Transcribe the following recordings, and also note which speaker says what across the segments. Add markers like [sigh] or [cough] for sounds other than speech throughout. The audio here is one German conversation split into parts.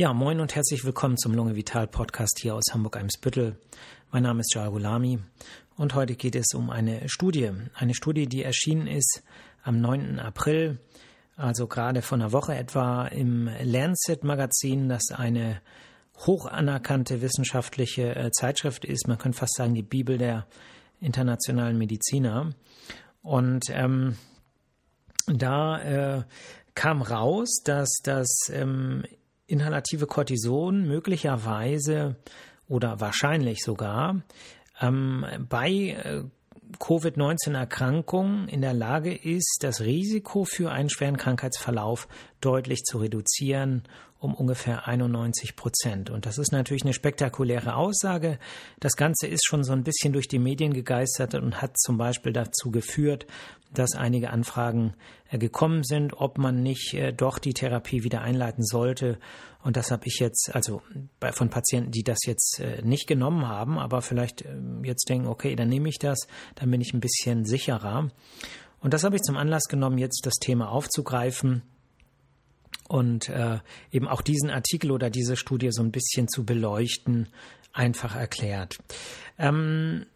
Speaker 1: Ja, moin und herzlich willkommen zum Lunge Vital Podcast hier aus Hamburg-Eimsbüttel. Mein Name ist Jal Gulami und heute geht es um eine Studie. Eine Studie, die erschienen ist am 9. April, also gerade vor einer Woche etwa im Lancet Magazin, das eine hoch anerkannte wissenschaftliche äh, Zeitschrift ist. Man könnte fast sagen, die Bibel der internationalen Mediziner. Und ähm, da äh, kam raus, dass das ähm, inhalative Cortison möglicherweise oder wahrscheinlich sogar ähm, bei äh, Covid-19-Erkrankungen in der Lage ist, das Risiko für einen schweren Krankheitsverlauf deutlich zu reduzieren um ungefähr 91 Prozent. Und das ist natürlich eine spektakuläre Aussage. Das Ganze ist schon so ein bisschen durch die Medien gegeistert und hat zum Beispiel dazu geführt, dass einige Anfragen äh, gekommen sind, ob man nicht äh, doch die Therapie wieder einleiten sollte. Und das habe ich jetzt, also von Patienten, die das jetzt äh, nicht genommen haben, aber vielleicht ähm, jetzt denken, okay, dann nehme ich das, dann bin ich ein bisschen sicherer. Und das habe ich zum Anlass genommen, jetzt das Thema aufzugreifen und äh, eben auch diesen Artikel oder diese Studie so ein bisschen zu beleuchten, einfach erklärt. Ähm,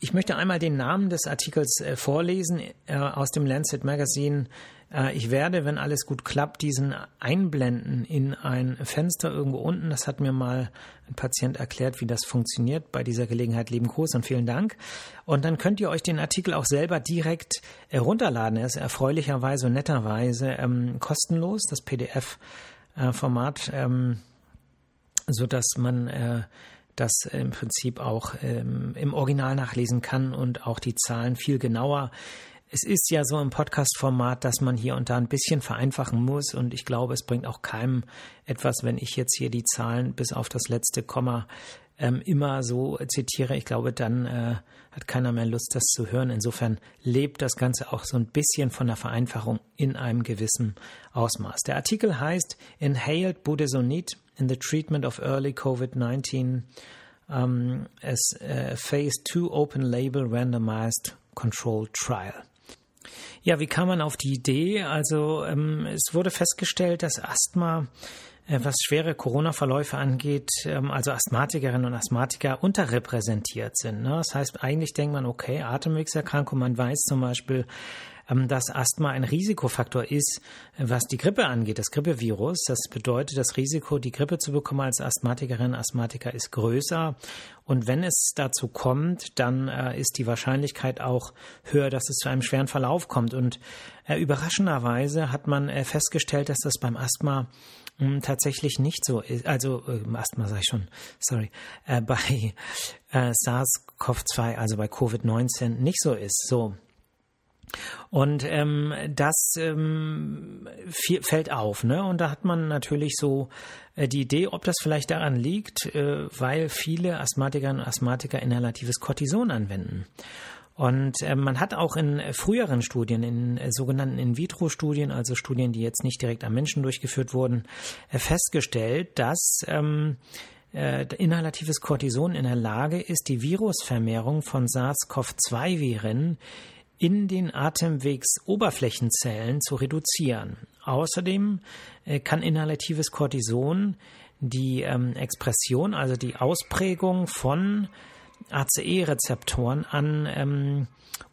Speaker 1: ich möchte einmal den Namen des Artikels äh, vorlesen äh, aus dem Lancet Magazine. Äh, ich werde, wenn alles gut klappt, diesen einblenden in ein Fenster irgendwo unten. Das hat mir mal ein Patient erklärt, wie das funktioniert. Bei dieser Gelegenheit lieben Gruß und vielen Dank. Und dann könnt ihr euch den Artikel auch selber direkt äh, runterladen. Er ist erfreulicherweise und netterweise ähm, kostenlos, das PDF-Format, äh, ähm, so man äh, das im Prinzip auch ähm, im Original nachlesen kann und auch die Zahlen viel genauer. Es ist ja so im Podcast-Format, dass man hier und da ein bisschen vereinfachen muss und ich glaube, es bringt auch keinem etwas, wenn ich jetzt hier die Zahlen bis auf das letzte Komma ähm, immer so zitiere. Ich glaube, dann äh, hat keiner mehr Lust, das zu hören. Insofern lebt das Ganze auch so ein bisschen von der Vereinfachung in einem gewissen Ausmaß. Der Artikel heißt Inhaled Budesonid in the Treatment of Early COVID-19 um, as a Phase 2 Open Label Randomized Controlled Trial. Ja, wie kam man auf die Idee? Also ähm, es wurde festgestellt, dass Asthma äh, was schwere Corona-Verläufe angeht, ähm, also Asthmatikerinnen und Asthmatiker unterrepräsentiert sind. Ne? Das heißt, eigentlich denkt man, okay, Atemwegserkrankung, man weiß zum Beispiel, dass Asthma ein Risikofaktor ist, was die Grippe angeht, das Grippevirus. Das bedeutet, das Risiko, die Grippe zu bekommen als Asthmatikerin, Asthmatiker ist größer. Und wenn es dazu kommt, dann äh, ist die Wahrscheinlichkeit auch höher, dass es zu einem schweren Verlauf kommt. Und äh, überraschenderweise hat man äh, festgestellt, dass das beim Asthma hm, tatsächlich nicht so ist. Also äh, Asthma sage ich schon, sorry, äh, bei äh, SARS-CoV-2, also bei Covid-19 nicht so ist. So, und ähm, das ähm, fällt auf, ne? Und da hat man natürlich so äh, die Idee, ob das vielleicht daran liegt, äh, weil viele Asthmatikerinnen und Asthmatiker inhalatives Cortison anwenden. Und äh, man hat auch in früheren Studien, in äh, sogenannten In-vitro-Studien, also Studien, die jetzt nicht direkt am Menschen durchgeführt wurden, äh, festgestellt, dass ähm, äh, inhalatives Cortison in der Lage ist, die Virusvermehrung von SARS-CoV-2-Viren in den Atemwegsoberflächenzellen zu reduzieren. Außerdem äh, kann inhalatives Cortison die ähm, Expression, also die Ausprägung von ACE-Rezeptoren an ähm,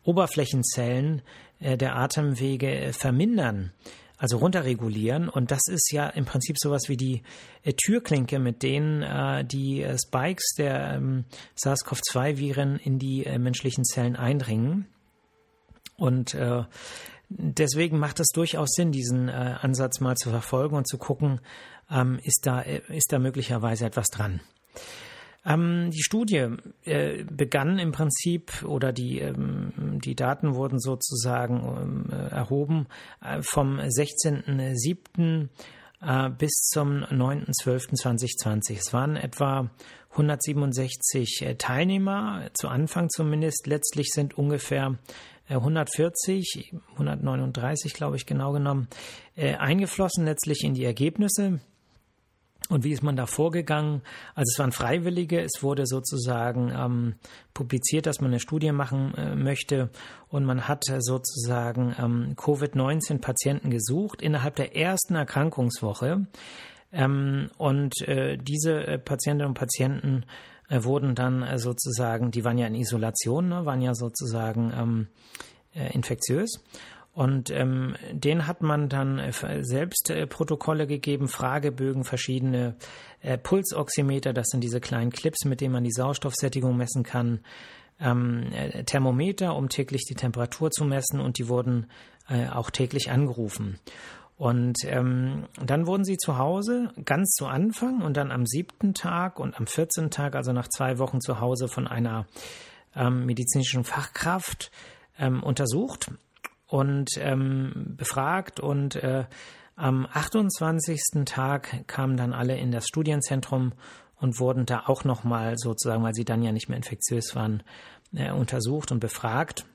Speaker 1: Oberflächenzellen äh, der Atemwege äh, vermindern, also runterregulieren. Und das ist ja im Prinzip sowas wie die äh, Türklinke, mit denen äh, die äh, Spikes der ähm, SARS-CoV-2-Viren in die menschlichen Zellen eindringen. Und äh, deswegen macht es durchaus Sinn, diesen äh, Ansatz mal zu verfolgen und zu gucken, ähm, ist, da, äh, ist da möglicherweise etwas dran. Ähm, die Studie äh, begann im Prinzip oder die, ähm, die Daten wurden sozusagen ähm, erhoben äh, vom 16.07. Äh, bis zum 9.12.2020. Es waren etwa 167 äh, Teilnehmer, zu Anfang zumindest. Letztlich sind ungefähr 140, äh, 139 glaube ich genau genommen, eingeflossen letztlich in die Ergebnisse. Und wie ist man da vorgegangen? Also es waren Freiwillige, es wurde sozusagen ähm, publiziert, dass man eine Studie machen äh, möchte und man hat sozusagen ähm, Covid-19-Patienten gesucht innerhalb der ersten Erkrankungswoche Ähm, und äh, diese äh, Patientinnen und Patienten äh, wurden dann äh, sozusagen, die waren ja in Isolation, ne, waren ja sozusagen ähm, äh, infektiös. Und ähm, den hat man dann äh, selbst äh, Protokolle gegeben, Fragebögen, verschiedene äh, Pulsoximeter, das sind diese kleinen Clips, mit denen man die Sauerstoffsättigung messen kann, ähm, äh, Thermometer, um täglich die Temperatur zu messen. Und die wurden äh, auch täglich angerufen. Und ähm, dann wurden sie zu Hause ganz zu Anfang und dann am siebten Tag und am vierzehnten Tag, also nach zwei Wochen zu Hause von einer ähm, medizinischen Fachkraft ähm, untersucht und ähm, befragt und äh, am 28. Tag kamen dann alle in das Studienzentrum und wurden da auch nochmal sozusagen, weil sie dann ja nicht mehr infektiös waren, äh, untersucht und befragt.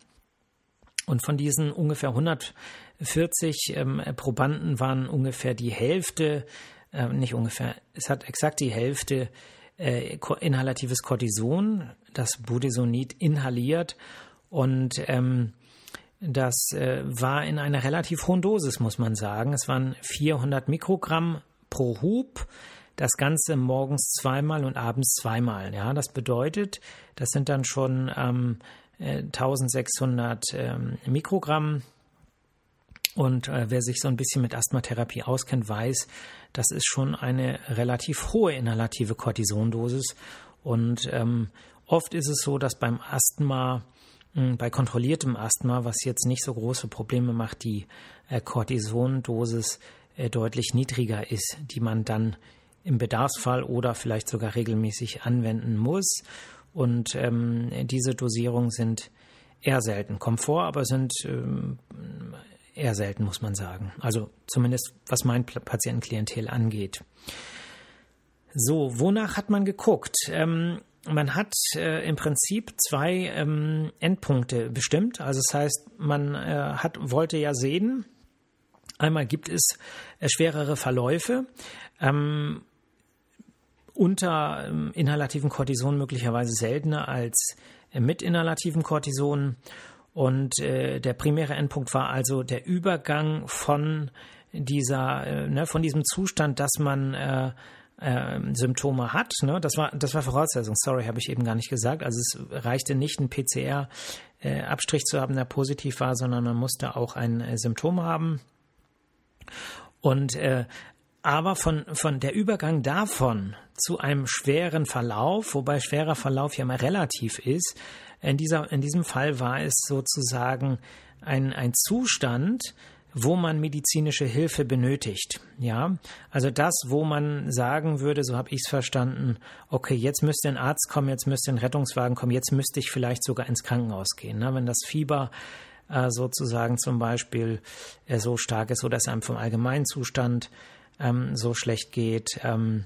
Speaker 1: Und von diesen ungefähr 140 ähm, Probanden waren ungefähr die Hälfte, äh, nicht ungefähr, es hat exakt die Hälfte äh, inhalatives Cortison, das Budesonid inhaliert und ähm, das äh, war in einer relativ hohen Dosis, muss man sagen. Es waren 400 Mikrogramm pro Hub. Das Ganze morgens zweimal und abends zweimal. Ja, das bedeutet, das sind dann schon ähm, 1600 ähm, Mikrogramm. Und äh, wer sich so ein bisschen mit Asthmatherapie auskennt, weiß, das ist schon eine relativ hohe inhalative Cortisondosis. Und ähm, oft ist es so, dass beim Asthma, bei kontrolliertem Asthma, was jetzt nicht so große Probleme macht, die äh, Cortisondosis äh, deutlich niedriger ist, die man dann im Bedarfsfall oder vielleicht sogar regelmäßig anwenden muss. Und ähm, diese Dosierungen sind eher selten. Komfort aber sind ähm, eher selten, muss man sagen. Also zumindest was mein Patientenklientel angeht. So, wonach hat man geguckt? Ähm, man hat äh, im Prinzip zwei ähm, Endpunkte bestimmt. Also das heißt, man äh, hat, wollte ja sehen, einmal gibt es äh, schwerere Verläufe. Ähm, unter ähm, inhalativen Cortison möglicherweise seltener als äh, mit inhalativen Cortison. Und äh, der primäre Endpunkt war also der Übergang von dieser, äh, ne, von diesem Zustand, dass man äh, äh, Symptome hat. Ne? Das war, das war Voraussetzung. Sorry, habe ich eben gar nicht gesagt. Also es reichte nicht, einen PCR-Abstrich äh, zu haben, der positiv war, sondern man musste auch ein äh, Symptom haben. Und äh, aber von, von der Übergang davon zu einem schweren Verlauf, wobei schwerer Verlauf ja mal relativ ist, in, dieser, in diesem Fall war es sozusagen ein, ein Zustand, wo man medizinische Hilfe benötigt. Ja, also das, wo man sagen würde, so habe ich es verstanden, okay, jetzt müsste ein Arzt kommen, jetzt müsste ein Rettungswagen kommen, jetzt müsste ich vielleicht sogar ins Krankenhaus gehen. Ne? Wenn das Fieber äh, sozusagen zum Beispiel äh, so stark ist, so dass einem vom Allgemeinzustand ähm, so schlecht geht. Ähm,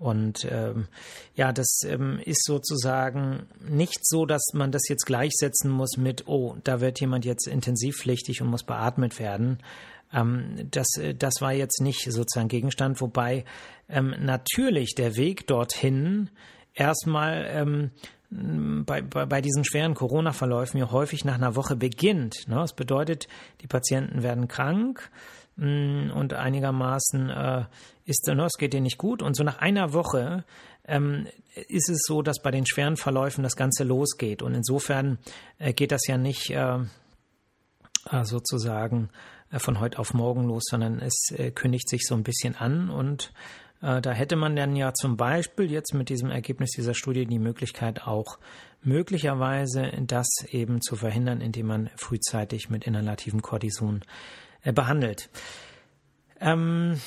Speaker 1: und ähm, ja, das ähm, ist sozusagen nicht so, dass man das jetzt gleichsetzen muss mit, oh, da wird jemand jetzt intensivpflichtig und muss beatmet werden. Ähm, das, äh, das war jetzt nicht sozusagen Gegenstand, wobei ähm, natürlich der Weg dorthin erstmal ähm, bei, bei, bei diesen schweren Corona-Verläufen ja häufig nach einer Woche beginnt. Ne? Das bedeutet, die Patienten werden krank, Mm, und einigermaßen äh, ist, no, es geht dir nicht gut. Und so nach einer Woche ähm, ist es so, dass bei den schweren Verläufen das Ganze losgeht. Und insofern äh, geht das ja nicht äh, äh sozusagen äh, von heute auf morgen los, sondern es äh, kündigt sich so ein bisschen an. Und da hätte man dann ja zum Beispiel jetzt mit diesem Ergebnis dieser Studie die Möglichkeit auch möglicherweise das eben zu verhindern, indem man frühzeitig mit inhalativen Cortison behandelt. Ähm,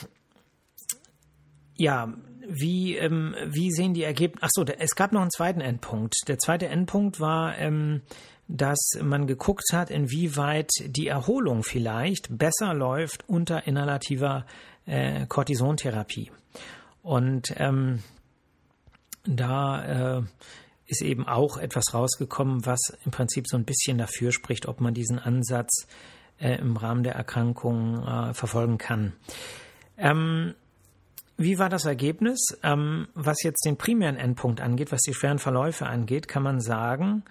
Speaker 1: ja, wie, ähm, wie sehen die Ergebnisse? Achso, es gab noch einen zweiten Endpunkt. Der zweite Endpunkt war, ähm, dass man geguckt hat, inwieweit die Erholung vielleicht besser läuft unter inhalativer äh, Cortisontherapie. Und ähm, da äh, ist eben auch etwas rausgekommen, was im Prinzip so ein bisschen dafür spricht, ob man diesen Ansatz äh, im Rahmen der Erkrankung äh, verfolgen kann. Ähm, wie war das Ergebnis? Ähm, was jetzt den primären Endpunkt angeht, was die schweren Verläufe angeht, kann man sagen,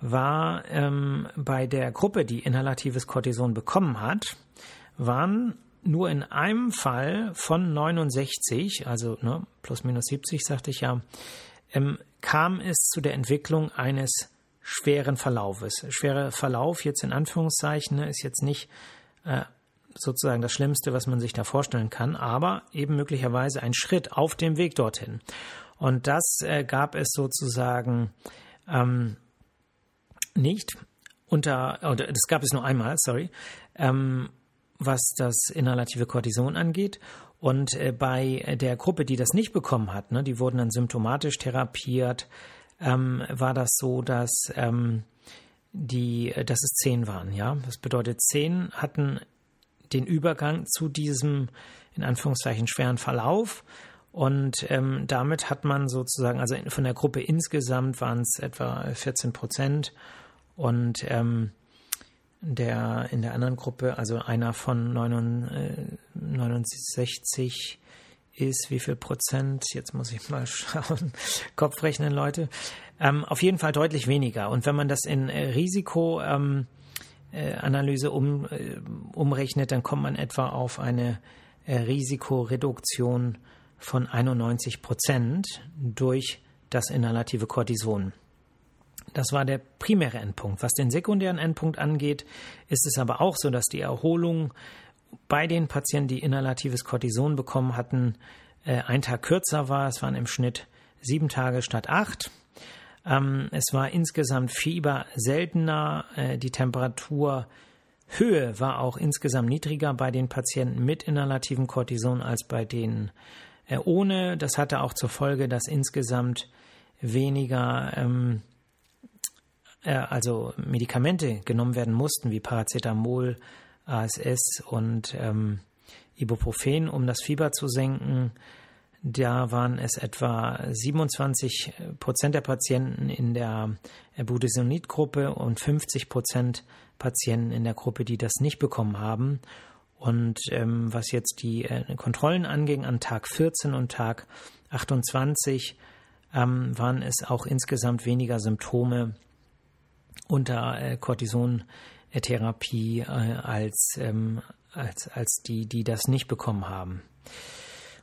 Speaker 1: war ähm, bei der Gruppe, die inhalatives Cortison bekommen hat, waren nur in einem Fall von 69, also ne, plus minus 70, sagte ich ja, ähm, kam es zu der Entwicklung eines schweren Verlaufes. Schwerer Verlauf jetzt in Anführungszeichen ne, ist jetzt nicht äh, sozusagen das Schlimmste, was man sich da vorstellen kann, aber eben möglicherweise ein Schritt auf dem Weg dorthin. Und das äh, gab es sozusagen ähm, nicht unter, oder das gab es nur einmal, sorry, ähm, was das inhalative Cortison angeht. Und äh, bei der Gruppe, die das nicht bekommen hat, ne, die wurden dann symptomatisch therapiert, ähm, war das so, dass ähm, die, äh, dass es zehn waren, ja. Das bedeutet, zehn hatten den Übergang zu diesem in Anführungszeichen schweren Verlauf. Und ähm, damit hat man sozusagen, also von der Gruppe insgesamt waren es etwa 14 Prozent und ähm, der in der anderen Gruppe, also einer von 69 ist, wie viel Prozent? Jetzt muss ich mal [laughs] schauen. Kopf rechnen, Leute. Ähm, auf jeden Fall deutlich weniger. Und wenn man das in äh, Risikoanalyse ähm, äh, um, äh, umrechnet, dann kommt man etwa auf eine äh, Risikoreduktion von 91 Prozent durch das inhalative Cortison. Das war der primäre Endpunkt. Was den sekundären Endpunkt angeht, ist es aber auch so, dass die Erholung bei den Patienten, die inhalatives Cortison bekommen hatten, äh, ein Tag kürzer war. Es waren im Schnitt sieben Tage statt acht. Ähm, es war insgesamt Fieber seltener. Äh, die Temperaturhöhe war auch insgesamt niedriger bei den Patienten mit inhalativem Cortison als bei denen äh, ohne. Das hatte auch zur Folge, dass insgesamt weniger ähm, äh, also Medikamente genommen werden mussten, wie Paracetamol, ASS und ähm, Ibuprofen, um das Fieber zu senken. Da waren es etwa 27 Prozent der Patienten in der Budesonid-Gruppe und 50 Prozent Patienten in der Gruppe, die das nicht bekommen haben. Und ähm, was jetzt die äh, Kontrollen anging, an Tag 14 und Tag 28 ähm, waren es auch insgesamt weniger Symptome unter äh, Cortisontherapie äh, als, ähm, als, als die, die das nicht bekommen haben.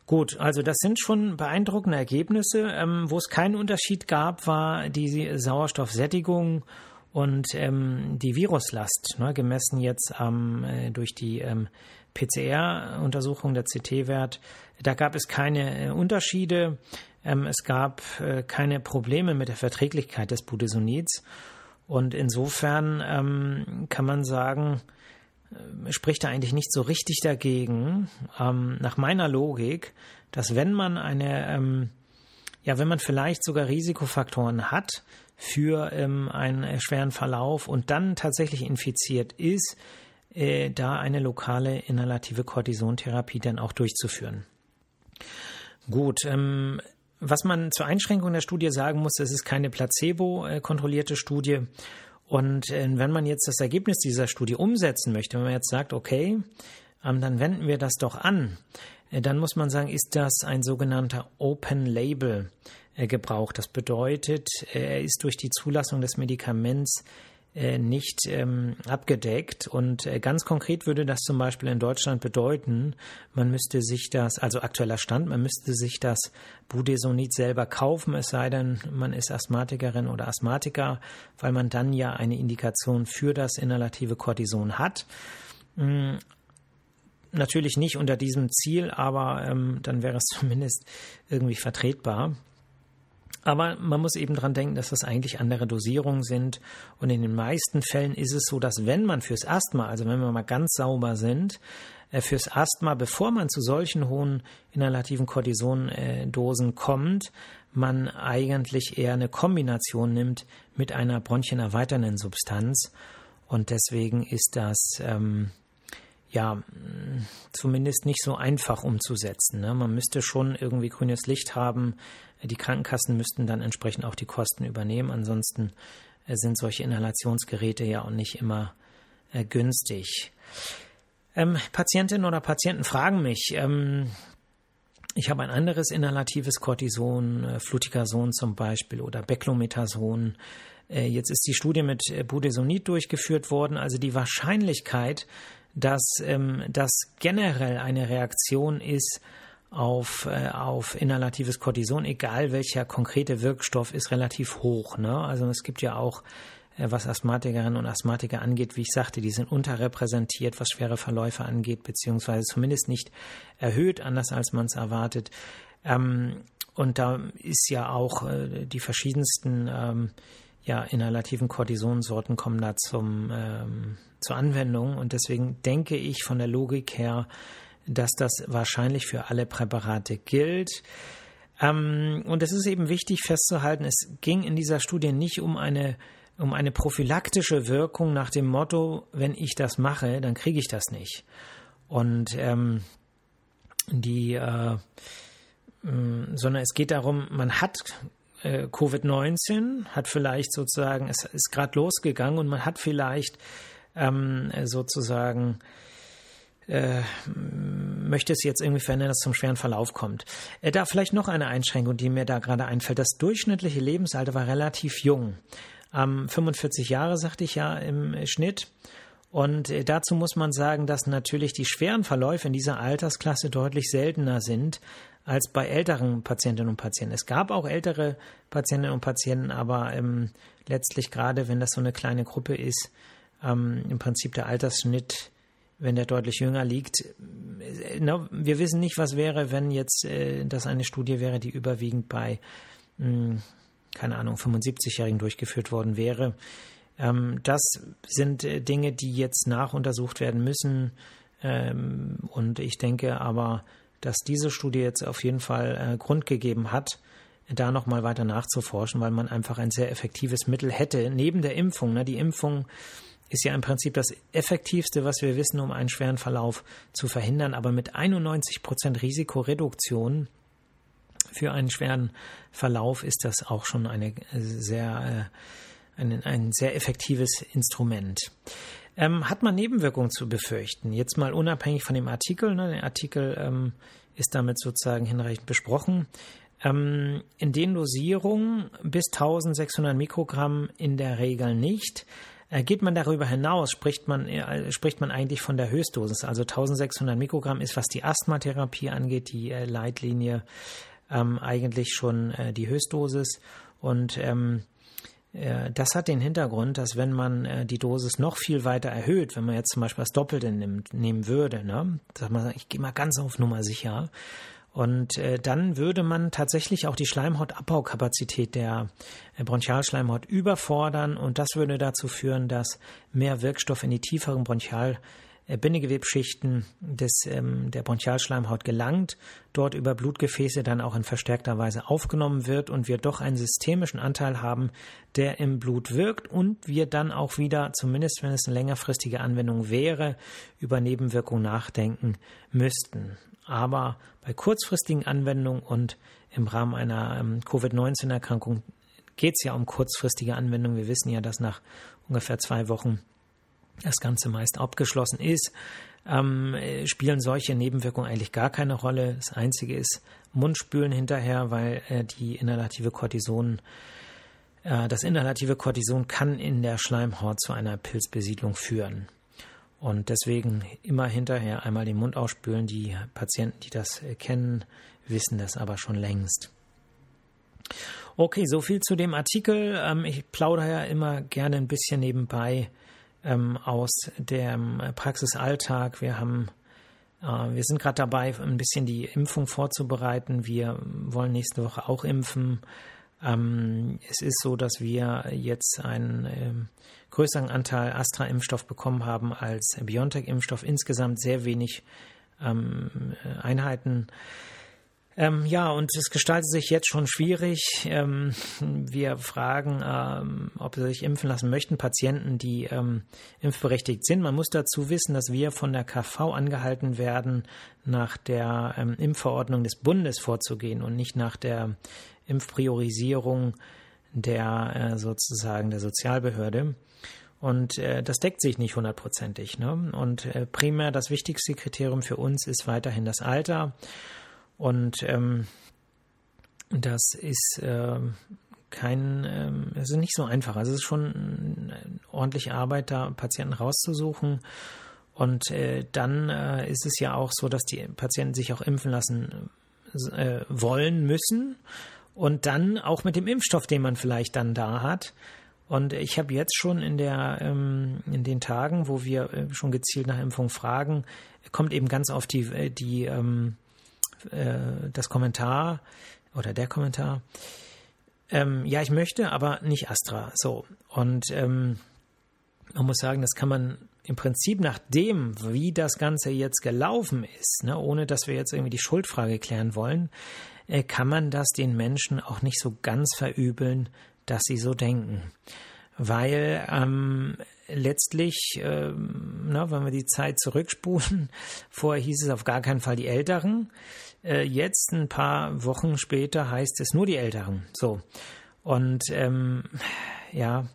Speaker 1: Gut, also das sind schon beeindruckende Ergebnisse. Ähm, wo es keinen Unterschied gab, war die Sauerstoffsättigung und ähm, die Viruslast, ne, gemessen jetzt ähm, durch die ähm, PCR-Untersuchung der CT-Wert. Da gab es keine äh, Unterschiede. Ähm, es gab äh, keine Probleme mit der Verträglichkeit des Budesonids. Und insofern ähm, kann man sagen, äh, spricht da eigentlich nicht so richtig dagegen, ähm, nach meiner Logik, dass wenn man eine, ähm, ja, wenn man vielleicht sogar Risikofaktoren hat für ähm, einen schweren Verlauf und dann tatsächlich infiziert ist, äh, da eine lokale inhalative Cortisontherapie dann auch durchzuführen. Gut, ähm, was man zur Einschränkung der Studie sagen muss, es ist keine placebo-kontrollierte Studie. Und äh, wenn man jetzt das Ergebnis dieser Studie umsetzen möchte, wenn man jetzt sagt, okay, ähm, dann wenden wir das doch an, äh, dann muss man sagen, ist das ein sogenannter Open Label äh, Gebrauch. Das bedeutet, er ist durch die Zulassung des Medikaments nicht ähm, abgedeckt. Und äh, ganz konkret würde das zum Beispiel in Deutschland bedeuten, man müsste sich das, also aktueller Stand, man müsste sich das Budesonid selber kaufen, es sei denn, man ist Asthmatikerin oder Asthmatiker, weil man dann ja eine Indikation für das inhalative Cortison hat. Mhm. Natürlich nicht unter diesem Ziel, aber ähm, dann wäre es [laughs] zumindest irgendwie vertretbar. Aber man muss eben dran denken, dass das eigentlich andere Dosierungen sind. Und in den meisten Fällen ist es so, dass wenn man fürs Asthma, also wenn wir mal ganz sauber sind, äh, fürs Asthma, bevor man zu solchen hohen inhalativen Cortisondosen kommt, man eigentlich eher eine Kombination nimmt mit einer bronchienerweiternden Substanz. Und deswegen ist das ähm, ja zumindest nicht so einfach umzusetzen. Ne? Man müsste schon irgendwie grünes Licht haben. Die Krankenkassen müssten dann entsprechend auch die Kosten übernehmen. Ansonsten äh, sind solche Inhalationsgeräte ja auch nicht immer äh, günstig. Ähm, Patientinnen oder Patienten fragen mich, ähm, ich habe ein anderes inhalatives Cortison, äh, Fluticasone zum Beispiel oder Beclomethason. Äh, jetzt ist die Studie mit äh, Budesonid durchgeführt worden. Also die Wahrscheinlichkeit, dass ähm, das generell eine Reaktion ist auf, äh, auf inhalatives Cortison, egal welcher konkrete Wirkstoff, ist relativ hoch. Ne? Also es gibt ja auch, äh, was Asthmatikerinnen und Asthmatiker angeht, wie ich sagte, die sind unterrepräsentiert, was schwere Verläufe angeht, beziehungsweise zumindest nicht erhöht, anders als man es erwartet. Ähm, und da ist ja auch äh, die verschiedensten ähm, ja, inhalativen Cortisonsorten kommen da zum, ähm, zur Anwendung. Und deswegen denke ich von der Logik her, dass das wahrscheinlich für alle Präparate gilt. Ähm, und es ist eben wichtig festzuhalten, es ging in dieser Studie nicht um eine, um eine prophylaktische Wirkung nach dem Motto, wenn ich das mache, dann kriege ich das nicht. Und ähm, die, äh, sondern es geht darum, man hat äh, Covid-19, hat vielleicht sozusagen, es ist gerade losgegangen und man hat vielleicht ähm, sozusagen äh, möchte es jetzt irgendwie verändern, dass es zum schweren Verlauf kommt. Äh, da vielleicht noch eine Einschränkung, die mir da gerade einfällt. Das durchschnittliche Lebensalter war relativ jung. Ähm, 45 Jahre, sagte ich ja im Schnitt. Und äh, dazu muss man sagen, dass natürlich die schweren Verläufe in dieser Altersklasse deutlich seltener sind als bei älteren Patientinnen und Patienten. Es gab auch ältere Patientinnen und Patienten, aber ähm, letztlich gerade, wenn das so eine kleine Gruppe ist, ähm, im Prinzip der Altersschnitt, wenn der deutlich jünger liegt. Äh, na, wir wissen nicht, was wäre, wenn jetzt äh, das eine Studie wäre, die überwiegend bei, mh, hm, keine Ahnung, 75-Jährigen durchgeführt worden wäre. Ähm, das sind äh, Dinge, die jetzt nachuntersucht werden müssen. Ähm, und ich denke aber, dass diese Studie jetzt auf jeden Fall äh, Grund gegeben hat, da nochmal weiter nachzuforschen, weil man einfach ein sehr effektives Mittel hätte, neben der Impfung. Ne? Die Impfung ist ja im Prinzip das effektivste, was wir wissen, um einen schweren Verlauf zu verhindern, aber mit 91 Prozent Risikoreduktion für einen schweren Verlauf ist das auch schon eine sehr, äh, ein, ein sehr effektives Instrument. Ähm, hat man Nebenwirkungen zu befürchten? Jetzt mal unabhängig von dem Artikel. Ne? Der Artikel ähm, ist damit sozusagen hinreichend besprochen. Ähm, in den Dosierungen bis 1600 Mikrogramm in der Regel nicht. Äh, geht man darüber hinaus, spricht man, äh, spricht man eigentlich von der Höchstdosis. Also 1600 Mikrogramm ist, was die Asthmatherapie angeht, die äh, Leitlinie ähm, eigentlich schon äh, die Höchstdosis. Und ähm, äh, das hat den Hintergrund, dass wenn man äh, die Dosis noch viel weiter erhöht, wenn man jetzt zum Beispiel das Doppelte nimmt, nehmen würde, ne, dass man sagt, ich gehe mal ganz auf Nummer sicher, und äh, dann würde man tatsächlich auch die Schleimhautabbau-Kapazität der äh, Bronchialschleimhaut überfordern. Und das würde dazu führen, dass mehr Wirkstoff in die tieferen Bronchial äh, Bindegewebschichten des, ähm, der Bronchialschleimhaut gelangt, dort über Blutgefäße dann auch in verstärkter Weise aufgenommen wird und wir doch einen systemischen Anteil haben, der im Blut wirkt und wir dann auch wieder, zumindest wenn es eine längerfristige Anwendung wäre, über Nebenwirkungen nachdenken müssten. Aber bei kurzfristigen Anwendungen und im Rahmen einer ähm, Covid-19-Erkrankung geht es ja um kurzfristige Anwendungen. Wir wissen ja, dass nach ungefähr zwei Wochen das Ganze meist abgeschlossen ist, ähm, spielen solche Nebenwirkungen eigentlich gar keine Rolle. Das Einzige ist Mundspülen hinterher, weil äh, die inhalative Cortison, äh, das inhalative Cortison kann in der Schleimhaut zu einer Pilzbesiedlung führen. Und deswegen immer hinterher einmal den Mund ausspülen. Die Patienten, die das äh, kennen, wissen das aber schon längst. Okay, so viel zu dem Artikel. Ähm, ich plaudere ja immer gerne ein bisschen nebenbei ähm, aus dem Praxisalltag. Wir haben äh, wir sind gerade dabei, ein bisschen die Impfung vorzubereiten. Wir wollen nächste Woche auch impfen. Ähm, es ist so, dass wir jetzt einen äh, größeren Anteil Astra-Impfstoff bekommen haben als BioNTech-Impfstoff. Insgesamt sehr wenig ähm, Einheiten ähm, ja, und es gestaltet sich jetzt schon schwierig. Ähm, wir fragen, ähm, ob sie sich impfen lassen möchten, Patienten, die ähm, impfberechtigt sind. Man muss dazu wissen, dass wir von der KV angehalten werden, nach der ähm, Impfverordnung des Bundes vorzugehen und nicht nach der Impfpriorisierung der äh, sozusagen der Sozialbehörde. Und äh, das deckt sich nicht hundertprozentig. Ne? Und äh, primär das wichtigste Kriterium für uns ist weiterhin das Alter. Und ähm, das ist äh, kein, äh, es ist nicht so einfach. Also es ist schon eine ordentliche Arbeit, da Patienten rauszusuchen. Und äh, dann äh, ist es ja auch so, dass die Patienten sich auch impfen lassen äh, wollen müssen und dann auch mit dem Impfstoff, den man vielleicht dann da hat. Und ich habe jetzt schon in der ähm, in den Tagen, wo wir äh, schon gezielt nach Impfung fragen, kommt eben ganz oft die äh, die ähm, äh, das Kommentar oder der Kommentar. Ähm, ja, ich möchte, aber nicht Astra. So und ähm, man muss sagen, das kann man im Prinzip nach dem, wie das Ganze jetzt gelaufen ist, ne, ohne dass wir jetzt irgendwie die Schuldfrage klären wollen, äh, kann man das den Menschen auch nicht so ganz verübeln, dass sie so denken. Weil ähm, letztlich, ähm, na, wenn wir die Zeit zurückspulen, [laughs] vorher hieß es auf gar keinen Fall die Älteren. Äh, jetzt, ein paar Wochen später, heißt es nur die Älteren. So. Und ähm, ja,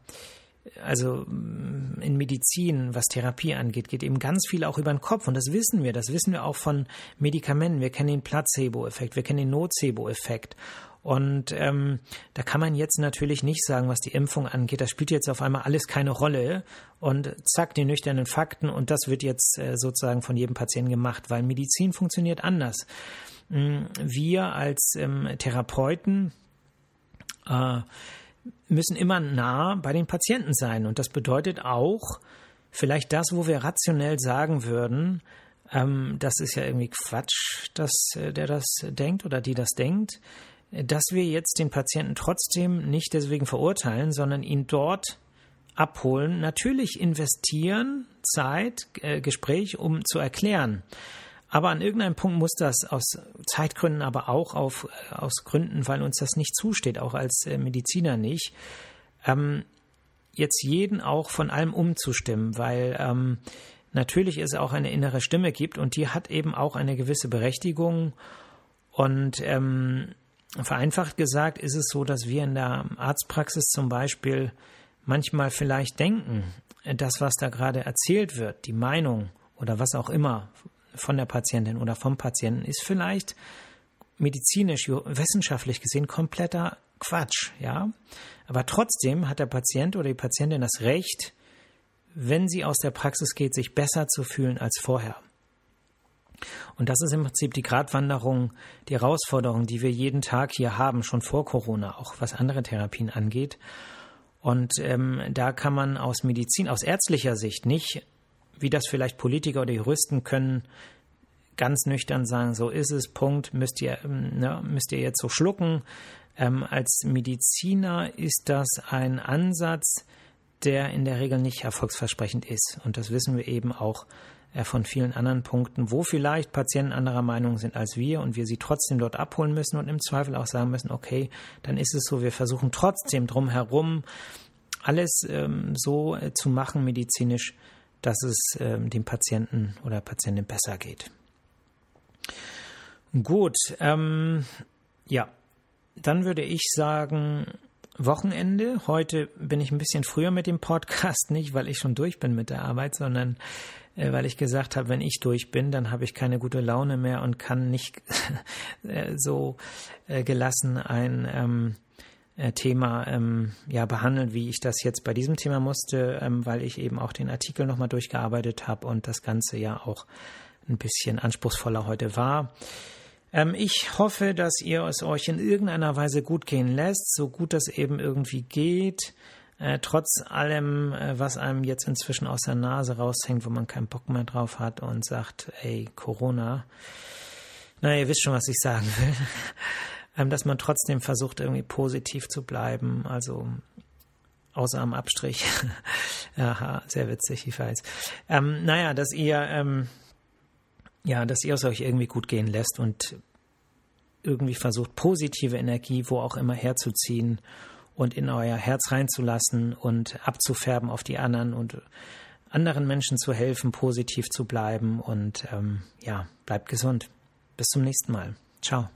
Speaker 1: also mm, in Medizin, was Therapie angeht, geht eben ganz viel auch über den Kopf. Und das wissen wir. Das wissen wir auch von Medikamenten. Wir kennen den Placebo-Effekt, wir kennen den Nocebo-Effekt. Und ähm, da kann man jetzt natürlich nicht sagen, was die Impfung angeht, das spielt jetzt auf einmal alles keine Rolle und zack, die nüchternen Fakten und das wird jetzt äh, sozusagen von jedem Patienten gemacht, weil Medizin funktioniert anders. Mm, wir als ähm, Therapeuten äh, müssen immer nah bei den Patienten sein. Und das bedeutet auch, vielleicht das, wo wir rationell sagen würden, ähm, das ist ja irgendwie Quatsch, dass äh, der das denkt oder die das denkt, dass wir jetzt den Patienten trotzdem nicht deswegen verurteilen, sondern ihn dort abholen, natürlich investieren, Zeit, äh, Gespräch, um zu erklären. Aber an irgendeinem Punkt muss das aus Zeitgründen, aber auch auf, aus Gründen, weil uns das nicht zusteht, auch als äh, Mediziner nicht, ähm, jetzt jeden auch von allem umzustimmen, weil ähm, natürlich es auch eine innere Stimme gibt und die hat eben auch eine gewisse Berechtigung. Und ähm, vereinfacht gesagt ist es so, dass wir in der Arztpraxis zum Beispiel manchmal vielleicht denken, das, was da gerade erzählt wird, die Meinung oder was auch immer von der Patientin oder vom Patienten ist vielleicht medizinisch, wissenschaftlich gesehen kompletter Quatsch, ja. Aber trotzdem hat der Patient oder die Patientin das Recht, wenn sie aus der Praxis geht, sich besser zu fühlen als vorher. Und das ist im Prinzip die Gratwanderung, die Herausforderung, die wir jeden Tag hier haben, schon vor Corona, auch was andere Therapien angeht. Und ähm, da kann man aus Medizin, aus ärztlicher Sicht nicht wie das vielleicht Politiker oder Juristen können, ganz nüchtern sagen, so ist es, Punkt, müsst ihr, ähm, ne, müsst ihr jetzt so schlucken. Ähm, als Mediziner ist das ein Ansatz, der in der Regel nicht erfolgsversprechend ist. Und das wissen wir eben auch äh, von vielen anderen Punkten, wo vielleicht Patienten anderer Meinung sind als wir und wir sie trotzdem dort abholen müssen und im Zweifel auch sagen müssen, okay, dann ist es so, wir versuchen trotzdem drumherum alles ähm, so äh, zu machen medizinisch, dass es ähm, dem Patienten oder Patientin besser geht. Gut, ähm, ja, dann würde ich sagen, Wochenende. Heute bin ich ein bisschen früher mit dem Podcast, nicht weil ich schon durch bin mit der Arbeit, sondern äh, weil ich gesagt habe, wenn ich durch bin, dann habe ich keine gute Laune mehr und kann nicht [laughs] äh, so äh, gelassen ein ähm, äh, Thema ähm, ja behandeln, wie ich das jetzt bei diesem Thema musste, ähm, weil ich eben auch den Artikel nochmal durchgearbeitet habe und das Ganze ja auch ein bisschen anspruchsvoller heute war. Ähm, ich hoffe, dass ihr es euch in irgendeiner Weise gut gehen lässt, so gut das eben irgendwie geht. Äh, trotz allem, äh, was einem jetzt inzwischen aus der Nase raushängt, wo man keinen Bock mehr drauf hat und sagt, ey, Corona. Na, ihr wisst schon, was ich sagen will. Ähm, dass man trotzdem versucht, irgendwie positiv zu bleiben. Also außer am Abstrich. [laughs] Aha, sehr witzig, ich weiß. Ähm, naja, dass ihr, ähm, ja, dass ihr es euch irgendwie gut gehen lässt und irgendwie versucht, positive Energie wo auch immer herzuziehen und in euer Herz reinzulassen und abzufärben auf die anderen und anderen Menschen zu helfen, positiv zu bleiben und ähm, ja, bleibt gesund. Bis zum nächsten Mal. Ciao.